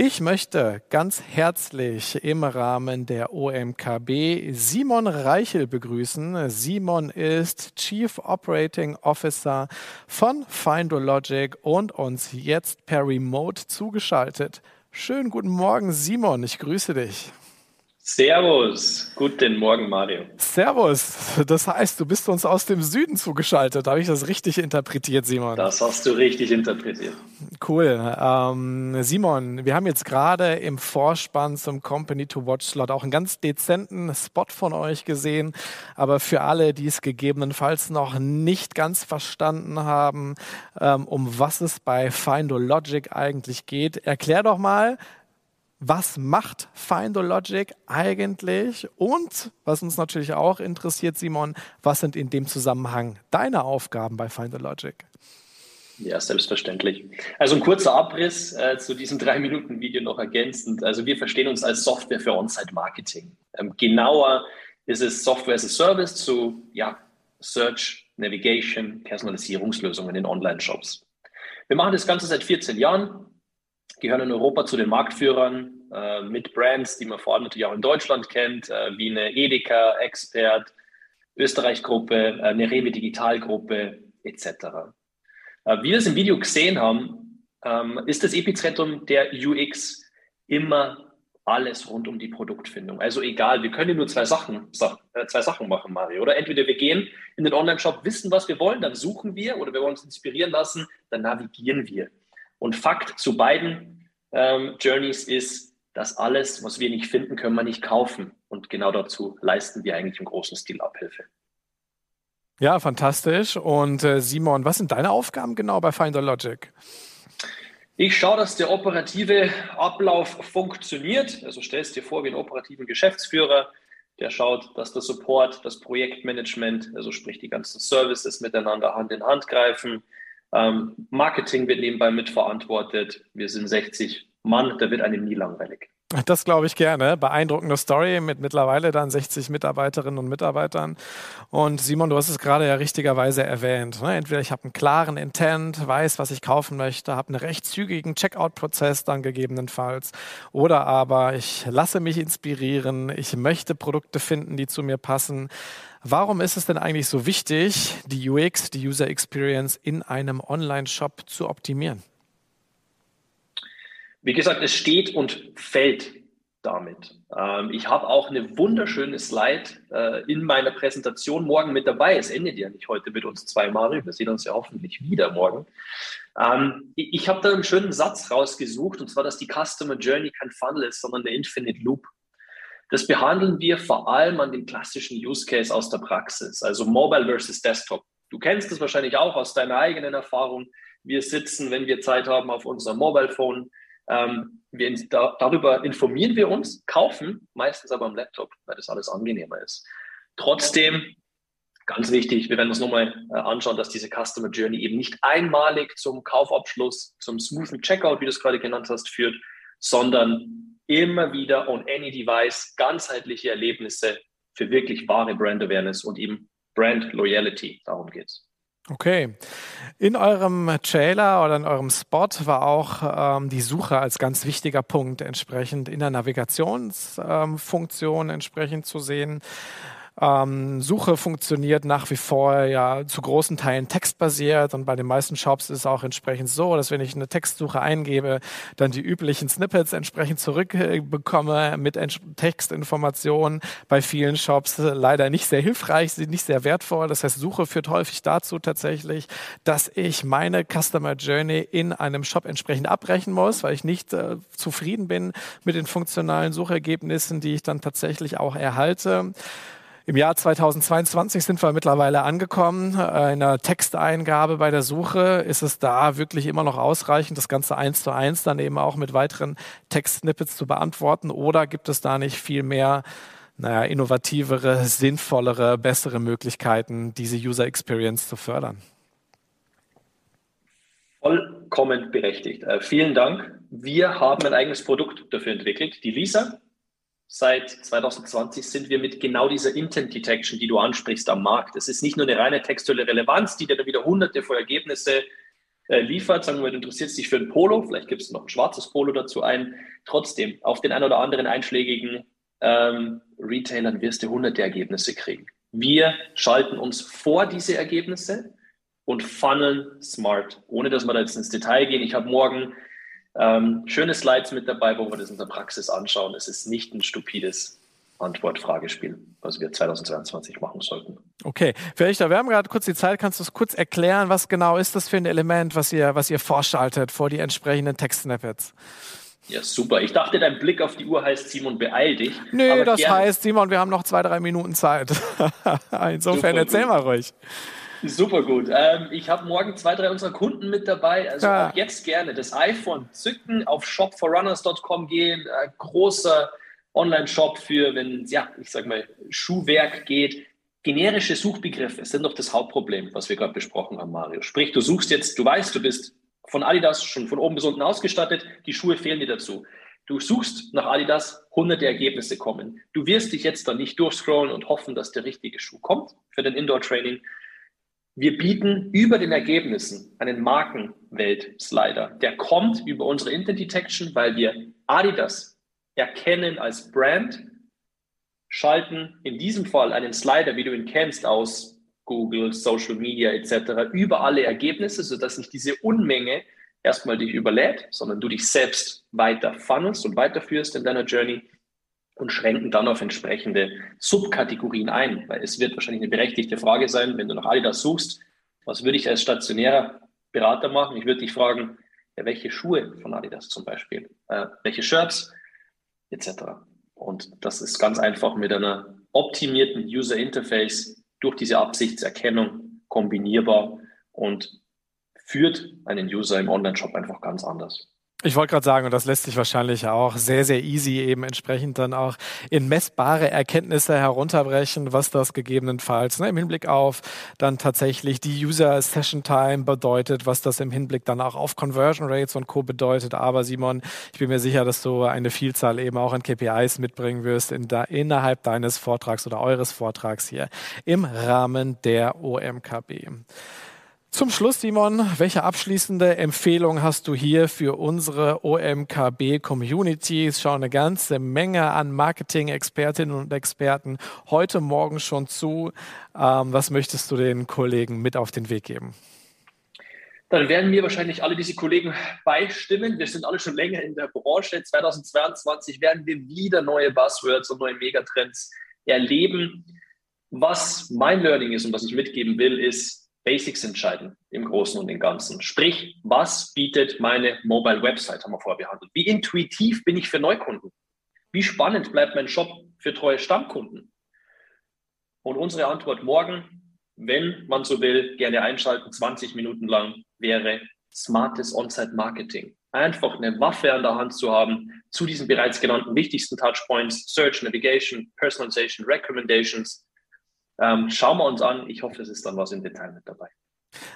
Ich möchte ganz herzlich im Rahmen der OMKB Simon Reichel begrüßen. Simon ist Chief Operating Officer von Findologic und uns jetzt per Remote zugeschaltet. Schönen guten Morgen, Simon. Ich grüße dich. Servus, guten Morgen, Mario. Servus, das heißt, du bist uns aus dem Süden zugeschaltet. Habe ich das richtig interpretiert, Simon? Das hast du richtig interpretiert. Cool. Ähm, Simon, wir haben jetzt gerade im Vorspann zum Company to Watch Slot auch einen ganz dezenten Spot von euch gesehen. Aber für alle, die es gegebenenfalls noch nicht ganz verstanden haben, ähm, um was es bei Findologic eigentlich geht, erklär doch mal, was macht Findologic eigentlich? Und was uns natürlich auch interessiert, Simon, was sind in dem Zusammenhang deine Aufgaben bei Findologic? Ja, selbstverständlich. Also ein kurzer Abriss äh, zu diesem drei Minuten Video noch ergänzend. Also wir verstehen uns als Software für On-Site-Marketing. Ähm, genauer ist es Software as a Service zu ja, Search, Navigation, Personalisierungslösungen in Online-Shops. Wir machen das Ganze seit 14 Jahren, gehören in Europa zu den Marktführern äh, mit Brands, die man vor allem natürlich auch in Deutschland kennt, äh, wie eine Edeka, Expert, Österreich-Gruppe, äh, eine Rewe Digital-Gruppe etc. Äh, wie wir es im Video gesehen haben, ähm, ist das Epizentrum der UX immer alles rund um die Produktfindung. Also egal, wir können nur zwei Sachen, äh, zwei Sachen machen, Mario. Oder entweder wir gehen in den Online-Shop, wissen, was wir wollen, dann suchen wir, oder wir wollen uns inspirieren lassen, dann navigieren wir. Und Fakt zu beiden ähm, Journeys ist, dass alles, was wir nicht finden, können wir nicht kaufen. Und genau dazu leisten wir eigentlich im großen Stil Abhilfe. Ja, fantastisch. Und äh, Simon, was sind deine Aufgaben genau bei Finder Logic? Ich schaue, dass der operative Ablauf funktioniert. Also stellst dir vor wie einen operativen Geschäftsführer, der schaut, dass der Support, das Projektmanagement, also sprich die ganzen Services miteinander Hand in Hand greifen, Marketing wird nebenbei mitverantwortet. Wir sind 60 Mann, da wird einem nie langweilig. Das glaube ich gerne. Beeindruckende Story mit mittlerweile dann 60 Mitarbeiterinnen und Mitarbeitern. Und Simon, du hast es gerade ja richtigerweise erwähnt. Ne? Entweder ich habe einen klaren Intent, weiß, was ich kaufen möchte, habe einen recht zügigen Checkout-Prozess dann gegebenenfalls. Oder aber ich lasse mich inspirieren, ich möchte Produkte finden, die zu mir passen. Warum ist es denn eigentlich so wichtig, die UX, die User Experience in einem Online-Shop zu optimieren? Wie gesagt, es steht und fällt damit. Ähm, ich habe auch eine wunderschöne Slide äh, in meiner Präsentation morgen mit dabei. Es endet ja nicht heute mit uns zwei, Mario. Wir sehen uns ja hoffentlich wieder morgen. Ähm, ich ich habe da einen schönen Satz rausgesucht, und zwar, dass die Customer Journey kein Funnel ist, sondern der Infinite Loop. Das behandeln wir vor allem an dem klassischen Use Case aus der Praxis, also Mobile versus Desktop. Du kennst das wahrscheinlich auch aus deiner eigenen Erfahrung. Wir sitzen, wenn wir Zeit haben, auf unserem Mobile Phone. Ähm, wir, da, darüber informieren wir uns, kaufen meistens aber am Laptop, weil das alles angenehmer ist. Trotzdem, ganz wichtig, wir werden uns nochmal äh, anschauen, dass diese Customer Journey eben nicht einmalig zum Kaufabschluss, zum smoothen Checkout, wie du es gerade genannt hast, führt, sondern immer wieder on any device ganzheitliche Erlebnisse für wirklich wahre Brand Awareness und eben Brand Loyalty. Darum geht's. Okay. In eurem Trailer oder in eurem Spot war auch ähm, die Suche als ganz wichtiger Punkt entsprechend in der Navigationsfunktion ähm, entsprechend zu sehen. Ähm, Suche funktioniert nach wie vor ja zu großen Teilen textbasiert und bei den meisten Shops ist es auch entsprechend so, dass wenn ich eine Textsuche eingebe, dann die üblichen Snippets entsprechend zurückbekomme mit Textinformationen. Bei vielen Shops leider nicht sehr hilfreich, sind nicht sehr wertvoll. Das heißt, Suche führt häufig dazu tatsächlich, dass ich meine Customer Journey in einem Shop entsprechend abbrechen muss, weil ich nicht äh, zufrieden bin mit den funktionalen Suchergebnissen, die ich dann tatsächlich auch erhalte. Im Jahr 2022 sind wir mittlerweile angekommen. Äh, in der Texteingabe bei der Suche ist es da wirklich immer noch ausreichend, das Ganze eins zu eins dann eben auch mit weiteren Textsnippets zu beantworten? Oder gibt es da nicht viel mehr naja, innovativere, sinnvollere, bessere Möglichkeiten, diese User Experience zu fördern. Vollkommen berechtigt. Äh, vielen Dank. Wir haben ein eigenes Produkt dafür entwickelt, die Lisa. Seit 2020 sind wir mit genau dieser Intent Detection, die du ansprichst, am Markt. Es ist nicht nur eine reine textuelle Relevanz, die dir dann wieder hunderte von Ergebnisse äh, liefert. Sagen wir, du interessierst dich für ein Polo, vielleicht gibt es noch ein schwarzes Polo dazu ein. Trotzdem, auf den ein oder anderen einschlägigen ähm, Retailern wirst du hunderte Ergebnisse kriegen. Wir schalten uns vor diese Ergebnisse und funneln smart, ohne dass wir da jetzt ins Detail gehen. Ich habe morgen ähm, schöne Slides mit dabei, wo wir das in der Praxis anschauen. Es ist nicht ein stupides Antwort-Fragespiel, was wir 2022 machen sollten. Okay, vielleicht, wir haben gerade kurz die Zeit, kannst du es kurz erklären, was genau ist das für ein Element, was ihr, was ihr vorschaltet vor die entsprechenden Text-Snippets? Ja, super. Ich dachte, dein Blick auf die Uhr heißt, Simon, beeil dich. Nö, das gerne. heißt, Simon, wir haben noch zwei, drei Minuten Zeit. Insofern super erzähl mal ruhig. Super gut. Ähm, ich habe morgen zwei, drei unserer Kunden mit dabei. Also ja. auch jetzt gerne das iPhone zücken, auf shopforrunners.com gehen. Äh, großer Online-Shop für, wenn es, ja, ich sag mal, Schuhwerk geht. Generische Suchbegriffe sind doch das Hauptproblem, was wir gerade besprochen haben, Mario. Sprich, du suchst jetzt, du weißt, du bist von Adidas schon von oben bis unten ausgestattet, die Schuhe fehlen dir dazu. Du suchst nach Adidas, hunderte Ergebnisse kommen. Du wirst dich jetzt dann nicht durchscrollen und hoffen, dass der richtige Schuh kommt für den Indoor-Training, wir bieten über den Ergebnissen einen Markenwelt-Slider. Der kommt über unsere Intent Detection, weil wir Adidas erkennen als Brand, schalten in diesem Fall einen Slider, wie du ihn kennst, aus Google, Social Media etc. über alle Ergebnisse, sodass sich diese Unmenge erstmal dich überlädt, sondern du dich selbst weiter funnelst und weiterführst in deiner Journey und schränken dann auf entsprechende Subkategorien ein, weil es wird wahrscheinlich eine berechtigte Frage sein, wenn du nach Adidas suchst, was würde ich als stationärer Berater machen? Ich würde dich fragen, ja, welche Schuhe von Adidas zum Beispiel, äh, welche Shirts etc. Und das ist ganz einfach mit einer optimierten User Interface durch diese Absichtserkennung kombinierbar und führt einen User im Online-Shop einfach ganz anders. Ich wollte gerade sagen, und das lässt sich wahrscheinlich auch sehr, sehr easy eben entsprechend dann auch in messbare Erkenntnisse herunterbrechen, was das gegebenenfalls ne, im Hinblick auf dann tatsächlich die User Session Time bedeutet, was das im Hinblick dann auch auf Conversion Rates und Co. bedeutet. Aber Simon, ich bin mir sicher, dass du eine Vielzahl eben auch an KPIs mitbringen wirst in da, innerhalb deines Vortrags oder eures Vortrags hier im Rahmen der OMKB. Zum Schluss, Simon, welche abschließende Empfehlung hast du hier für unsere OMKB-Community? Es schauen eine ganze Menge an Marketing-Expertinnen und Experten heute Morgen schon zu. Ähm, was möchtest du den Kollegen mit auf den Weg geben? Dann werden mir wahrscheinlich alle diese Kollegen beistimmen. Wir sind alle schon länger in der Branche. 2022 werden wir wieder neue Buzzwords und neue Megatrends erleben. Was mein Learning ist und was ich mitgeben will, ist, Basics entscheiden im Großen und im Ganzen. Sprich, was bietet meine Mobile Website, haben wir vorher behandelt. Wie intuitiv bin ich für Neukunden? Wie spannend bleibt mein Shop für treue Stammkunden? Und unsere Antwort morgen, wenn man so will, gerne einschalten, 20 Minuten lang, wäre smartes On-Site Marketing. Einfach eine Waffe an der Hand zu haben zu diesen bereits genannten wichtigsten Touchpoints, Search, Navigation, Personalization, Recommendations, ähm, schauen wir uns an. Ich hoffe, es ist dann was im Detail mit dabei.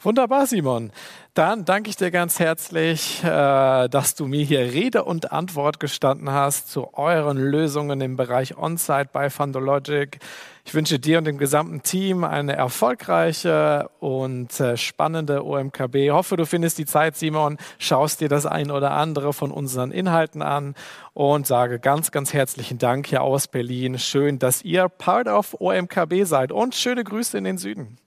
Wunderbar, Simon. Dann danke ich dir ganz herzlich, äh, dass du mir hier Rede und Antwort gestanden hast zu euren Lösungen im Bereich On-Site bei Fundologic. Ich wünsche dir und dem gesamten Team eine erfolgreiche und äh, spannende OMKB. Ich hoffe, du findest die Zeit, Simon, schaust dir das ein oder andere von unseren Inhalten an und sage ganz, ganz herzlichen Dank hier aus Berlin. Schön, dass ihr Part of OMKB seid und schöne Grüße in den Süden.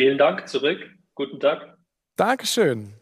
Vielen Dank zurück. Guten Tag. Dankeschön.